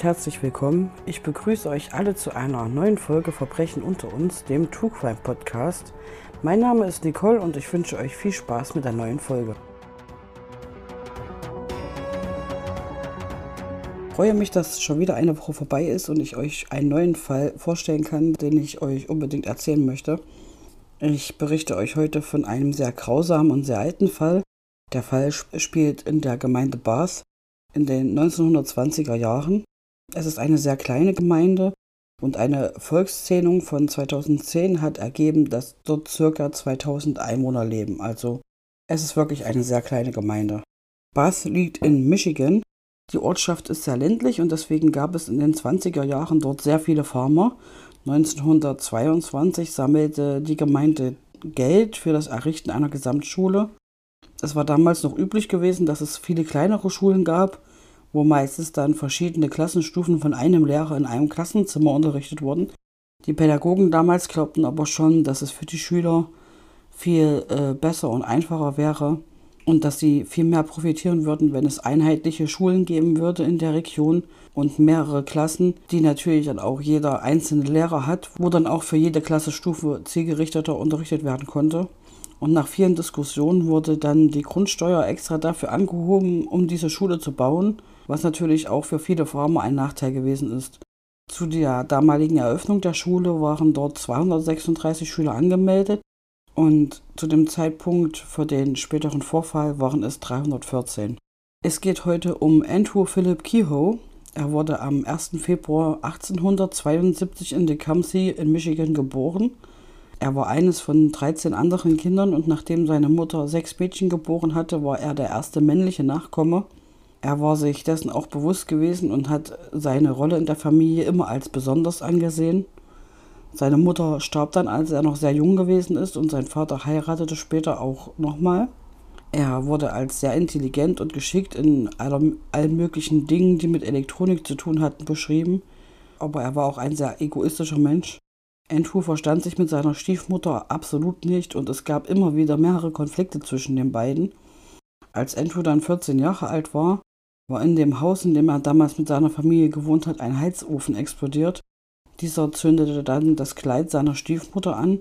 Und herzlich willkommen. Ich begrüße euch alle zu einer neuen Folge Verbrechen unter uns, dem True Crime Podcast. Mein Name ist Nicole und ich wünsche euch viel Spaß mit der neuen Folge. Ich freue mich, dass schon wieder eine Woche vorbei ist und ich euch einen neuen Fall vorstellen kann, den ich euch unbedingt erzählen möchte. Ich berichte euch heute von einem sehr grausamen und sehr alten Fall. Der Fall spielt in der Gemeinde Bath in den 1920er Jahren. Es ist eine sehr kleine Gemeinde und eine Volkszählung von 2010 hat ergeben, dass dort circa 2000 Einwohner leben. Also es ist wirklich eine sehr kleine Gemeinde. Bath liegt in Michigan. Die Ortschaft ist sehr ländlich und deswegen gab es in den 20er Jahren dort sehr viele Farmer. 1922 sammelte die Gemeinde Geld für das Errichten einer Gesamtschule es war damals noch üblich gewesen, dass es viele kleinere Schulen gab, wo meistens dann verschiedene Klassenstufen von einem Lehrer in einem Klassenzimmer unterrichtet wurden. Die Pädagogen damals glaubten aber schon, dass es für die Schüler viel äh, besser und einfacher wäre und dass sie viel mehr profitieren würden, wenn es einheitliche Schulen geben würde in der Region und mehrere Klassen, die natürlich dann auch jeder einzelne Lehrer hat, wo dann auch für jede Klassenstufe zielgerichteter unterrichtet werden konnte. Und nach vielen Diskussionen wurde dann die Grundsteuer extra dafür angehoben, um diese Schule zu bauen, was natürlich auch für viele Farmer ein Nachteil gewesen ist. Zu der damaligen Eröffnung der Schule waren dort 236 Schüler angemeldet und zu dem Zeitpunkt für den späteren Vorfall waren es 314. Es geht heute um Andrew Philip Kehoe. Er wurde am 1. Februar 1872 in Tecumseh in Michigan geboren er war eines von 13 anderen Kindern und nachdem seine Mutter sechs Mädchen geboren hatte, war er der erste männliche Nachkomme. Er war sich dessen auch bewusst gewesen und hat seine Rolle in der Familie immer als besonders angesehen. Seine Mutter starb dann, als er noch sehr jung gewesen ist und sein Vater heiratete später auch nochmal. Er wurde als sehr intelligent und geschickt in allen möglichen Dingen, die mit Elektronik zu tun hatten, beschrieben. Aber er war auch ein sehr egoistischer Mensch. Andrew verstand sich mit seiner Stiefmutter absolut nicht und es gab immer wieder mehrere Konflikte zwischen den beiden. Als Andrew dann 14 Jahre alt war, war in dem Haus, in dem er damals mit seiner Familie gewohnt hat, ein Heizofen explodiert. Dieser zündete dann das Kleid seiner Stiefmutter an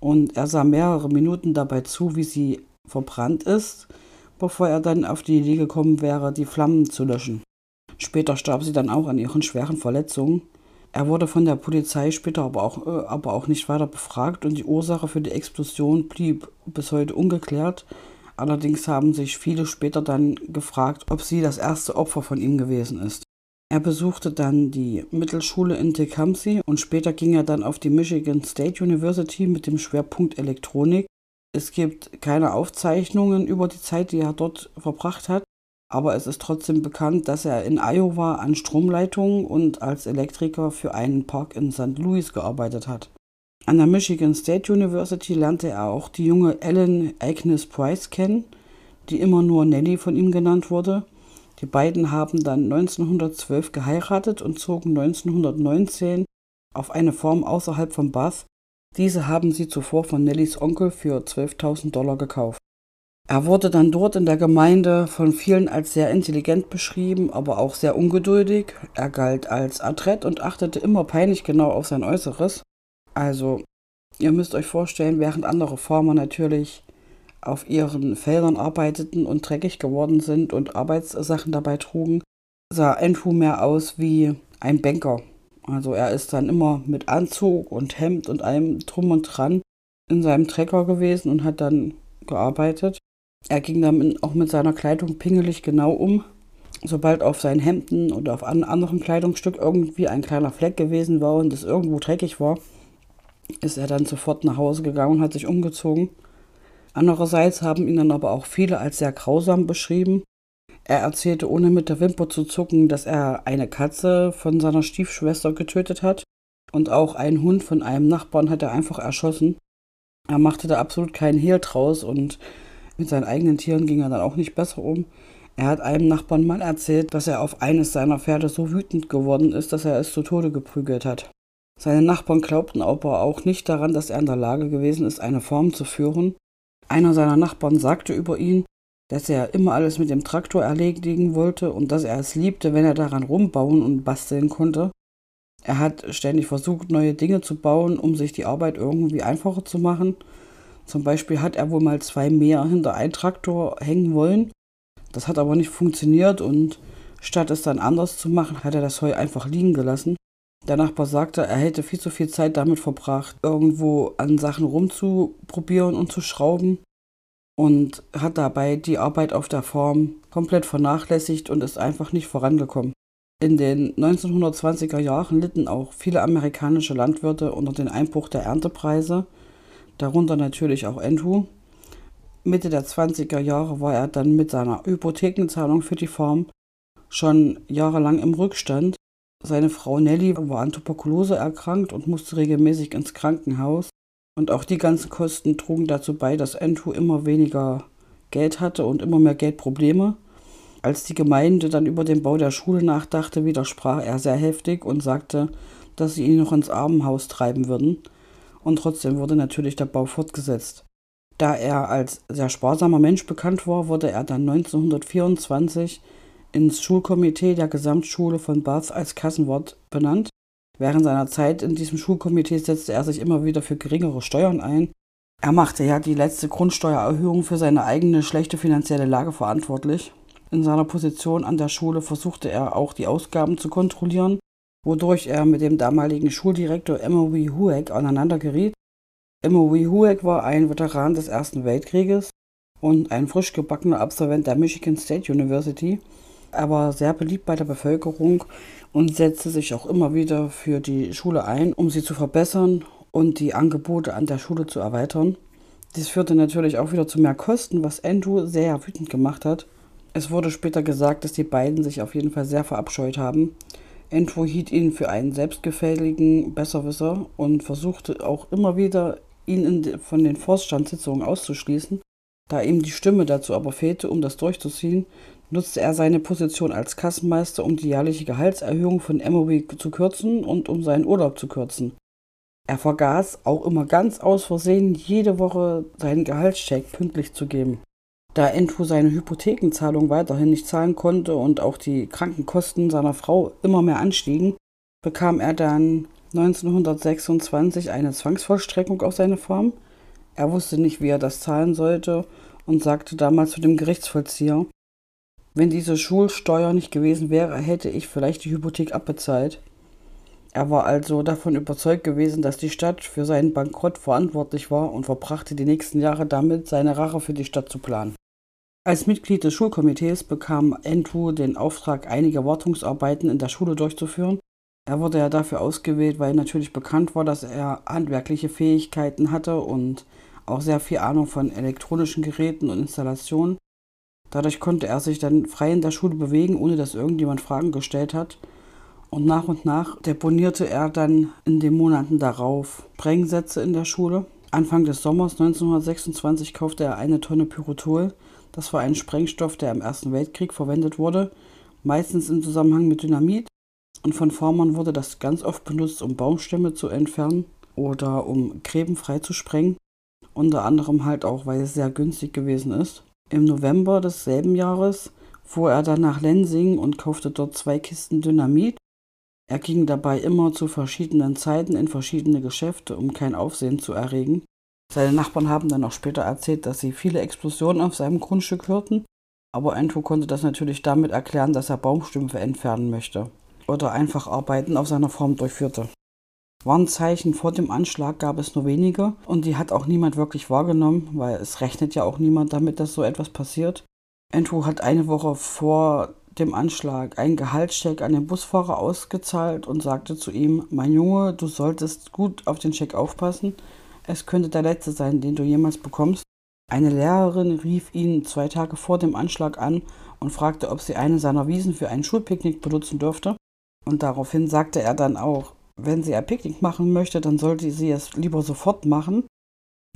und er sah mehrere Minuten dabei zu, wie sie verbrannt ist, bevor er dann auf die Idee gekommen wäre, die Flammen zu löschen. Später starb sie dann auch an ihren schweren Verletzungen. Er wurde von der Polizei später aber auch, äh, aber auch nicht weiter befragt und die Ursache für die Explosion blieb bis heute ungeklärt. Allerdings haben sich viele später dann gefragt, ob sie das erste Opfer von ihm gewesen ist. Er besuchte dann die Mittelschule in Tecumseh und später ging er dann auf die Michigan State University mit dem Schwerpunkt Elektronik. Es gibt keine Aufzeichnungen über die Zeit, die er dort verbracht hat, aber es ist trotzdem bekannt, dass er in Iowa an Stromleitungen und als Elektriker für einen Park in St. Louis gearbeitet hat. An der Michigan State University lernte er auch die junge Ellen Agnes Price kennen, die immer nur Nellie von ihm genannt wurde. Die beiden haben dann 1912 geheiratet und zogen 1919 auf eine Farm außerhalb von Bath. Diese haben sie zuvor von Nellies Onkel für 12.000 Dollar gekauft. Er wurde dann dort in der Gemeinde von vielen als sehr intelligent beschrieben, aber auch sehr ungeduldig. Er galt als adrett und achtete immer peinlich genau auf sein Äußeres. Also, ihr müsst euch vorstellen, während andere Farmer natürlich auf ihren Feldern arbeiteten und dreckig geworden sind und Arbeitssachen dabei trugen, sah Andrew mehr aus wie ein Banker. Also er ist dann immer mit Anzug und Hemd und allem drum und dran in seinem Trecker gewesen und hat dann gearbeitet. Er ging damit auch mit seiner Kleidung pingelig genau um. Sobald auf seinen Hemden oder auf einem anderen Kleidungsstück irgendwie ein kleiner Fleck gewesen war und es irgendwo dreckig war, ist er dann sofort nach Hause gegangen und hat sich umgezogen. Andererseits haben ihn dann aber auch viele als sehr grausam beschrieben. Er erzählte ohne mit der Wimper zu zucken, dass er eine Katze von seiner Stiefschwester getötet hat und auch einen Hund von einem Nachbarn hat er einfach erschossen. Er machte da absolut keinen Hehl draus und mit seinen eigenen Tieren ging er dann auch nicht besser um. Er hat einem Nachbarn mal erzählt, dass er auf eines seiner Pferde so wütend geworden ist, dass er es zu Tode geprügelt hat. Seine Nachbarn glaubten aber auch nicht daran, dass er in der Lage gewesen ist, eine Farm zu führen. Einer seiner Nachbarn sagte über ihn, dass er immer alles mit dem Traktor erledigen wollte und dass er es liebte, wenn er daran rumbauen und basteln konnte. Er hat ständig versucht, neue Dinge zu bauen, um sich die Arbeit irgendwie einfacher zu machen. Zum Beispiel hat er wohl mal zwei Mäher hinter einen Traktor hängen wollen. Das hat aber nicht funktioniert und statt es dann anders zu machen, hat er das Heu einfach liegen gelassen. Der Nachbar sagte, er hätte viel zu viel Zeit damit verbracht, irgendwo an Sachen rumzuprobieren und zu schrauben und hat dabei die Arbeit auf der Farm komplett vernachlässigt und ist einfach nicht vorangekommen. In den 1920er Jahren litten auch viele amerikanische Landwirte unter den Einbruch der Erntepreise, darunter natürlich auch Entu. Mitte der 20er Jahre war er dann mit seiner Hypothekenzahlung für die Farm schon jahrelang im Rückstand. Seine Frau Nelly war an Tuberkulose erkrankt und musste regelmäßig ins Krankenhaus. Und auch die ganzen Kosten trugen dazu bei, dass Entu immer weniger Geld hatte und immer mehr Geldprobleme. Als die Gemeinde dann über den Bau der Schule nachdachte, widersprach er sehr heftig und sagte, dass sie ihn noch ins Armenhaus treiben würden. Und trotzdem wurde natürlich der Bau fortgesetzt. Da er als sehr sparsamer Mensch bekannt war, wurde er dann 1924 ins Schulkomitee der Gesamtschule von Bath als Kassenwart benannt Während seiner Zeit in diesem Schulkomitee setzte er sich immer wieder für geringere Steuern ein. Er machte ja die letzte Grundsteuererhöhung für seine eigene schlechte finanzielle Lage verantwortlich. In seiner Position an der Schule versuchte er auch die Ausgaben zu kontrollieren, wodurch er mit dem damaligen Schuldirektor Emory Hueck aneinander geriet. Emory Hueck war ein Veteran des Ersten Weltkrieges und ein frisch gebackener Absolvent der Michigan State University. Er war sehr beliebt bei der Bevölkerung und setzte sich auch immer wieder für die Schule ein, um sie zu verbessern und die Angebote an der Schule zu erweitern. Dies führte natürlich auch wieder zu mehr Kosten, was Andrew sehr wütend gemacht hat. Es wurde später gesagt, dass die beiden sich auf jeden Fall sehr verabscheut haben. Andrew hielt ihn für einen selbstgefälligen Besserwisser und versuchte auch immer wieder, ihn von den Vorstandssitzungen auszuschließen. Da ihm die Stimme dazu aber fehlte, um das durchzuziehen, nutzte er seine Position als Kassenmeister, um die jährliche Gehaltserhöhung von Emory zu kürzen und um seinen Urlaub zu kürzen. Er vergaß auch immer ganz aus Versehen, jede Woche seinen Gehaltscheck pünktlich zu geben. Da Andrew seine Hypothekenzahlung weiterhin nicht zahlen konnte und auch die Krankenkosten seiner Frau immer mehr anstiegen, bekam er dann 1926 eine Zwangsvollstreckung auf seine Farm. Er wusste nicht, wie er das zahlen sollte und sagte damals zu dem Gerichtsvollzieher, wenn diese Schulsteuer nicht gewesen wäre, hätte ich vielleicht die Hypothek abbezahlt. Er war also davon überzeugt gewesen, dass die Stadt für seinen Bankrott verantwortlich war und verbrachte die nächsten Jahre damit, seine Rache für die Stadt zu planen. Als Mitglied des Schulkomitees bekam Andrew den Auftrag, einige Wartungsarbeiten in der Schule durchzuführen. Er wurde ja dafür ausgewählt, weil natürlich bekannt war, dass er handwerkliche Fähigkeiten hatte und auch sehr viel Ahnung von elektronischen Geräten und Installationen. Dadurch konnte er sich dann frei in der Schule bewegen, ohne dass irgendjemand Fragen gestellt hat. Und nach und nach deponierte er dann in den Monaten darauf Sprengsätze in der Schule. Anfang des Sommers 1926 kaufte er eine Tonne Pyrotol. Das war ein Sprengstoff, der im Ersten Weltkrieg verwendet wurde, meistens im Zusammenhang mit Dynamit. Und von Farmern wurde das ganz oft benutzt, um Baumstämme zu entfernen oder um Gräben freizusprengen. Unter anderem halt auch, weil es sehr günstig gewesen ist. Im November desselben Jahres fuhr er dann nach Lensing und kaufte dort zwei Kisten Dynamit. Er ging dabei immer zu verschiedenen Zeiten in verschiedene Geschäfte, um kein Aufsehen zu erregen. Seine Nachbarn haben dann auch später erzählt, dass sie viele Explosionen auf seinem Grundstück hörten, aber Andrew konnte das natürlich damit erklären, dass er Baumstümpfe entfernen möchte oder einfach Arbeiten auf seiner Farm durchführte. Warnzeichen vor dem Anschlag gab es nur wenige und die hat auch niemand wirklich wahrgenommen, weil es rechnet ja auch niemand damit, dass so etwas passiert. Andrew hat eine Woche vor dem Anschlag einen Gehaltscheck an den Busfahrer ausgezahlt und sagte zu ihm, mein Junge, du solltest gut auf den Scheck aufpassen. Es könnte der letzte sein, den du jemals bekommst. Eine Lehrerin rief ihn zwei Tage vor dem Anschlag an und fragte, ob sie eine seiner Wiesen für ein Schulpicknick benutzen dürfte. Und daraufhin sagte er dann auch, wenn sie ein Picknick machen möchte, dann sollte sie es lieber sofort machen.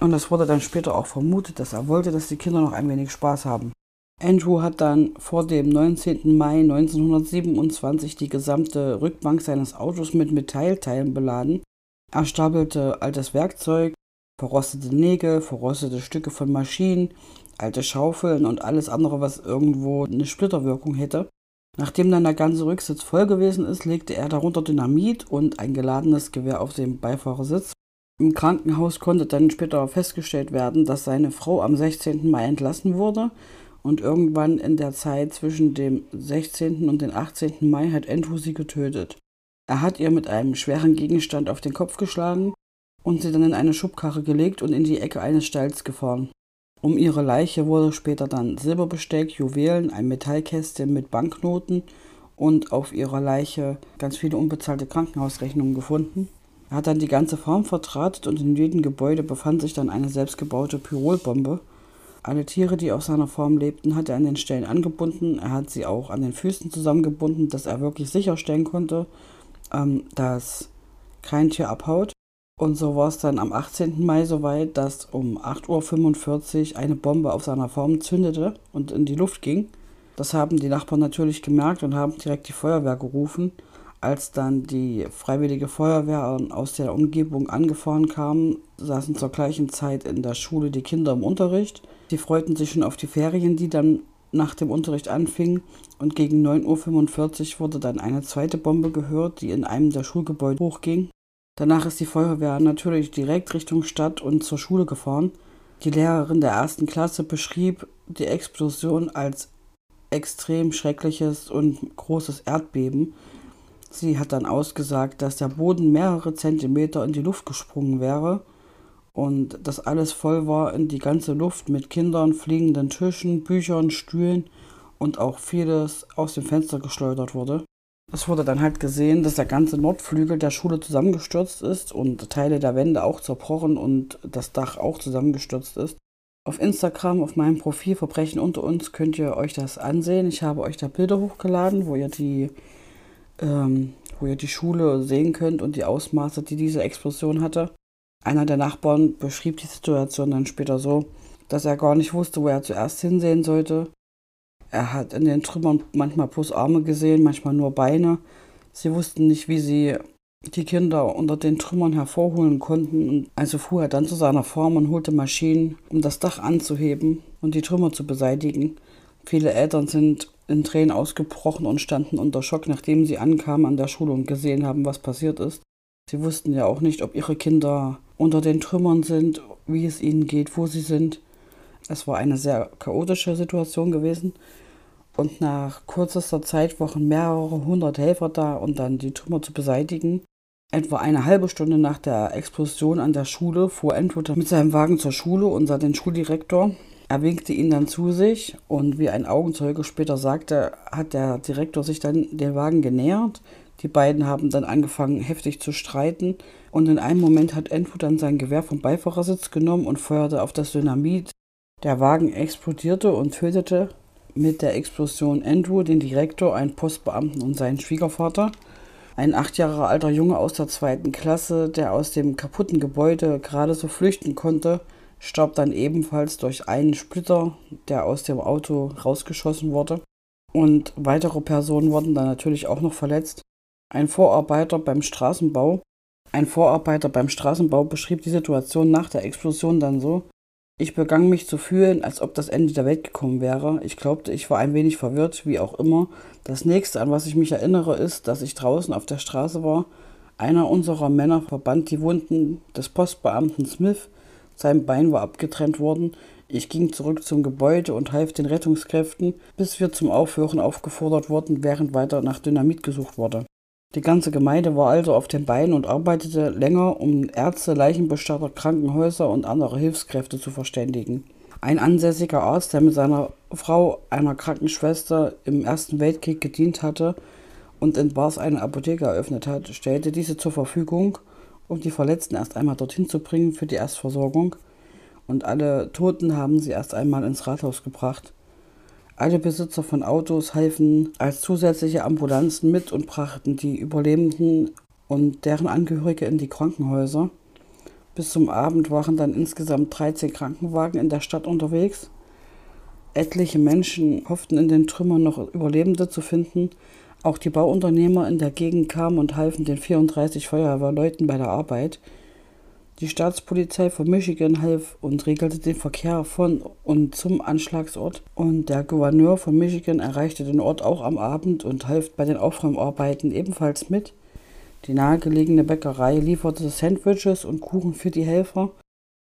Und es wurde dann später auch vermutet, dass er wollte, dass die Kinder noch ein wenig Spaß haben. Andrew hat dann vor dem 19. Mai 1927 die gesamte Rückbank seines Autos mit Metallteilen beladen. Er stapelte altes Werkzeug, verrostete Nägel, verrostete Stücke von Maschinen, alte Schaufeln und alles andere, was irgendwo eine Splitterwirkung hätte. Nachdem dann der ganze Rücksitz voll gewesen ist, legte er darunter Dynamit und ein geladenes Gewehr auf dem Beifahrersitz. Im Krankenhaus konnte dann später festgestellt werden, dass seine Frau am 16. Mai entlassen wurde und irgendwann in der Zeit zwischen dem 16. und dem 18. Mai hat Andrew sie getötet. Er hat ihr mit einem schweren Gegenstand auf den Kopf geschlagen und sie dann in eine Schubkarre gelegt und in die Ecke eines Stalls gefahren. Um ihre Leiche wurde später dann Silberbesteck, Juwelen, ein Metallkästchen mit Banknoten und auf ihrer Leiche ganz viele unbezahlte Krankenhausrechnungen gefunden. Er hat dann die ganze Farm vertratet und in jedem Gebäude befand sich dann eine selbstgebaute Pyrolbombe. Alle Tiere, die auf seiner Farm lebten, hat er an den Stellen angebunden. Er hat sie auch an den Füßen zusammengebunden, dass er wirklich sicherstellen konnte, ähm, dass kein Tier abhaut. Und so war es dann am 18. Mai soweit, dass um 8.45 Uhr eine Bombe auf seiner Farm zündete und in die Luft ging. Das haben die Nachbarn natürlich gemerkt und haben direkt die Feuerwehr gerufen. Als dann die freiwillige Feuerwehr aus der Umgebung angefahren kam, saßen zur gleichen Zeit in der Schule die Kinder im Unterricht. Die freuten sich schon auf die Ferien, die dann nach dem Unterricht anfingen. Und gegen 9.45 Uhr wurde dann eine zweite Bombe gehört, die in einem der Schulgebäude hochging. Danach ist die Feuerwehr natürlich direkt Richtung Stadt und zur Schule gefahren. Die Lehrerin der ersten Klasse beschrieb die Explosion als extrem schreckliches und großes Erdbeben. Sie hat dann ausgesagt, dass der Boden mehrere Zentimeter in die Luft gesprungen wäre und das alles voll war in die ganze Luft mit Kindern, fliegenden Tischen, Büchern, Stühlen und auch vieles aus dem Fenster geschleudert wurde. Es wurde dann halt gesehen, dass der ganze Nordflügel der Schule zusammengestürzt ist und Teile der Wände auch zerbrochen und das Dach auch zusammengestürzt ist. Auf Instagram, auf meinem Profil Verbrechen unter uns, könnt ihr euch das ansehen. Ich habe euch da Bilder hochgeladen, wo ihr die, ähm, wo ihr die Schule sehen könnt und die Ausmaße, die diese Explosion hatte. Einer der Nachbarn beschrieb die Situation dann später so, dass er gar nicht wusste, wo er zuerst hinsehen sollte. Er hat in den Trümmern manchmal bloß Arme gesehen, manchmal nur Beine. Sie wussten nicht, wie sie die Kinder unter den Trümmern hervorholen konnten. also fuhr er dann zu seiner Farm und holte Maschinen, um das Dach anzuheben und die Trümmer zu beseitigen. Viele Eltern sind in Tränen ausgebrochen und standen unter Schock, nachdem sie ankamen an der Schule und gesehen haben, was passiert ist. Sie wussten ja auch nicht, ob ihre Kinder unter den Trümmern sind, wie es ihnen geht, wo sie sind. Es war eine sehr chaotische Situation gewesen. Und nach kürzester Zeit waren mehrere hundert Helfer da, um dann die Trümmer zu beseitigen. Etwa eine halbe Stunde nach der Explosion an der Schule fuhr Andrew mit seinem Wagen zur Schule und sah den Schuldirektor. Er winkte ihn dann zu sich und wie ein Augenzeuge später sagte, hat der Direktor sich dann den Wagen genähert. Die beiden haben dann angefangen heftig zu streiten und in einem Moment hat Andrew dann sein Gewehr vom Beifahrersitz genommen und feuerte auf das Dynamit. Der Wagen explodierte und tötete mit der Explosion Andrew, den Direktor, einen Postbeamten und seinen Schwiegervater. Ein acht Jahre alter Junge aus der zweiten Klasse, der aus dem kaputten Gebäude gerade so flüchten konnte, starb dann ebenfalls durch einen Splitter, der aus dem Auto rausgeschossen wurde. Und weitere Personen wurden dann natürlich auch noch verletzt. Ein Vorarbeiter beim Straßenbau ein Vorarbeiter beim Straßenbau beschrieb die Situation nach der Explosion dann so. Ich begann mich zu fühlen, als ob das Ende der Welt gekommen wäre. Ich glaubte, ich war ein wenig verwirrt, wie auch immer. Das nächste, an was ich mich erinnere, ist, dass ich draußen auf der Straße war. Einer unserer Männer verband die Wunden des Postbeamten Smith. Sein Bein war abgetrennt worden. Ich ging zurück zum Gebäude und half den Rettungskräften, bis wir zum Aufhören aufgefordert wurden, während weiter nach Dynamit gesucht wurde. Die ganze Gemeinde war also auf den Beinen und arbeitete länger, um Ärzte, Leichenbestatter, Krankenhäuser und andere Hilfskräfte zu verständigen. Ein ansässiger Arzt, der mit seiner Frau, einer Krankenschwester, im Ersten Weltkrieg gedient hatte und in Bars eine Apotheke eröffnet hat, stellte diese zur Verfügung, um die Verletzten erst einmal dorthin zu bringen für die Erstversorgung. Und alle Toten haben sie erst einmal ins Rathaus gebracht. Alle Besitzer von Autos halfen als zusätzliche Ambulanzen mit und brachten die Überlebenden und deren Angehörige in die Krankenhäuser. Bis zum Abend waren dann insgesamt 13 Krankenwagen in der Stadt unterwegs. Etliche Menschen hofften in den Trümmern noch Überlebende zu finden. Auch die Bauunternehmer in der Gegend kamen und halfen den 34 Feuerwehrleuten bei der Arbeit. Die Staatspolizei von Michigan half und regelte den Verkehr von und zum Anschlagsort. Und der Gouverneur von Michigan erreichte den Ort auch am Abend und half bei den Aufräumarbeiten ebenfalls mit. Die nahegelegene Bäckerei lieferte Sandwiches und Kuchen für die Helfer.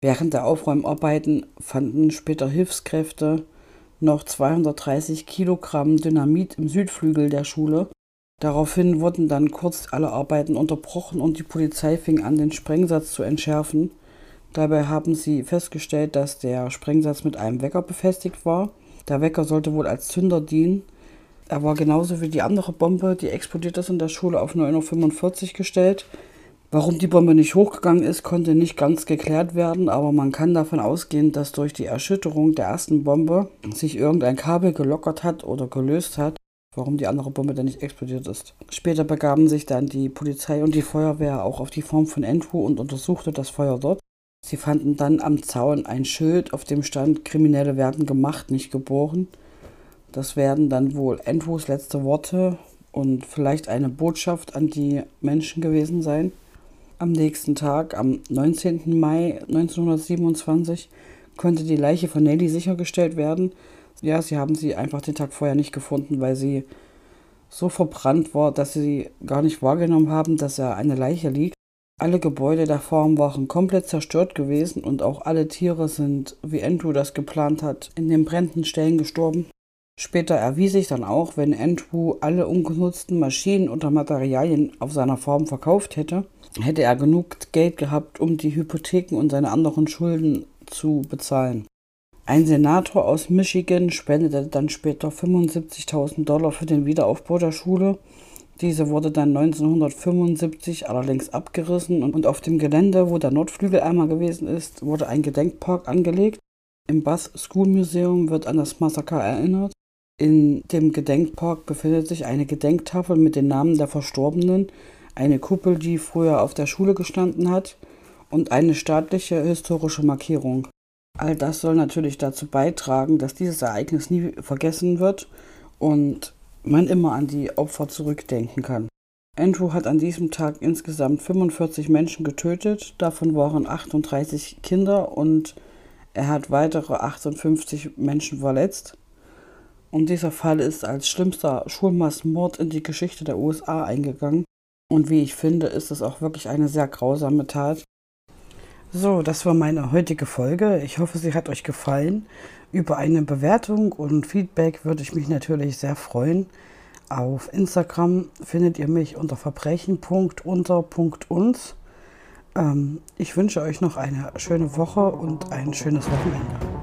Während der Aufräumarbeiten fanden später Hilfskräfte noch 230 Kilogramm Dynamit im Südflügel der Schule Daraufhin wurden dann kurz alle Arbeiten unterbrochen und die Polizei fing an, den Sprengsatz zu entschärfen. Dabei haben sie festgestellt, dass der Sprengsatz mit einem Wecker befestigt war. Der Wecker sollte wohl als Zünder dienen. Er war genauso wie die andere Bombe, die explodiert ist in der Schule, auf 9.45 Uhr gestellt. Warum die Bombe nicht hochgegangen ist, konnte nicht ganz geklärt werden, aber man kann davon ausgehen, dass durch die Erschütterung der ersten Bombe sich irgendein Kabel gelockert hat oder gelöst hat warum die andere Bombe dann nicht explodiert ist. Später begaben sich dann die Polizei und die Feuerwehr auch auf die Form von Entwu und untersuchte das Feuer dort. Sie fanden dann am Zaun ein Schild, auf dem stand, Kriminelle werden gemacht, nicht geboren. Das werden dann wohl Entwus letzte Worte und vielleicht eine Botschaft an die Menschen gewesen sein. Am nächsten Tag, am 19. Mai 1927, konnte die Leiche von Nelly sichergestellt werden. Ja, sie haben sie einfach den Tag vorher nicht gefunden, weil sie so verbrannt war, dass sie gar nicht wahrgenommen haben, dass er eine Leiche liegt. Alle Gebäude der Farm waren komplett zerstört gewesen und auch alle Tiere sind, wie Andrew das geplant hat, in den brennenden Stellen gestorben. Später erwies sich dann auch, wenn Andrew alle ungenutzten Maschinen oder Materialien auf seiner Farm verkauft hätte, hätte er genug Geld gehabt, um die Hypotheken und seine anderen Schulden zu bezahlen. Ein Senator aus Michigan spendete dann später 75.000 Dollar für den Wiederaufbau der Schule. Diese wurde dann 1975 allerdings abgerissen und auf dem Gelände, wo der Nordflügel einmal gewesen ist, wurde ein Gedenkpark angelegt. Im Bath School Museum wird an das Massaker erinnert. In dem Gedenkpark befindet sich eine Gedenktafel mit den Namen der Verstorbenen, eine Kuppel, die früher auf der Schule gestanden hat, und eine staatliche historische Markierung. All das soll natürlich dazu beitragen, dass dieses Ereignis nie vergessen wird und man immer an die Opfer zurückdenken kann. Andrew hat an diesem Tag insgesamt 45 Menschen getötet, davon waren 38 Kinder und er hat weitere 58 Menschen verletzt. Und dieser Fall ist als schlimmster Schulmassenmord in die Geschichte der USA eingegangen. Und wie ich finde, ist es auch wirklich eine sehr grausame Tat, so, das war meine heutige Folge. Ich hoffe, sie hat euch gefallen. Über eine Bewertung und Feedback würde ich mich natürlich sehr freuen. Auf Instagram findet ihr mich unter verbrechen.unter.uns. Ähm, ich wünsche euch noch eine schöne Woche und ein schönes Wochenende.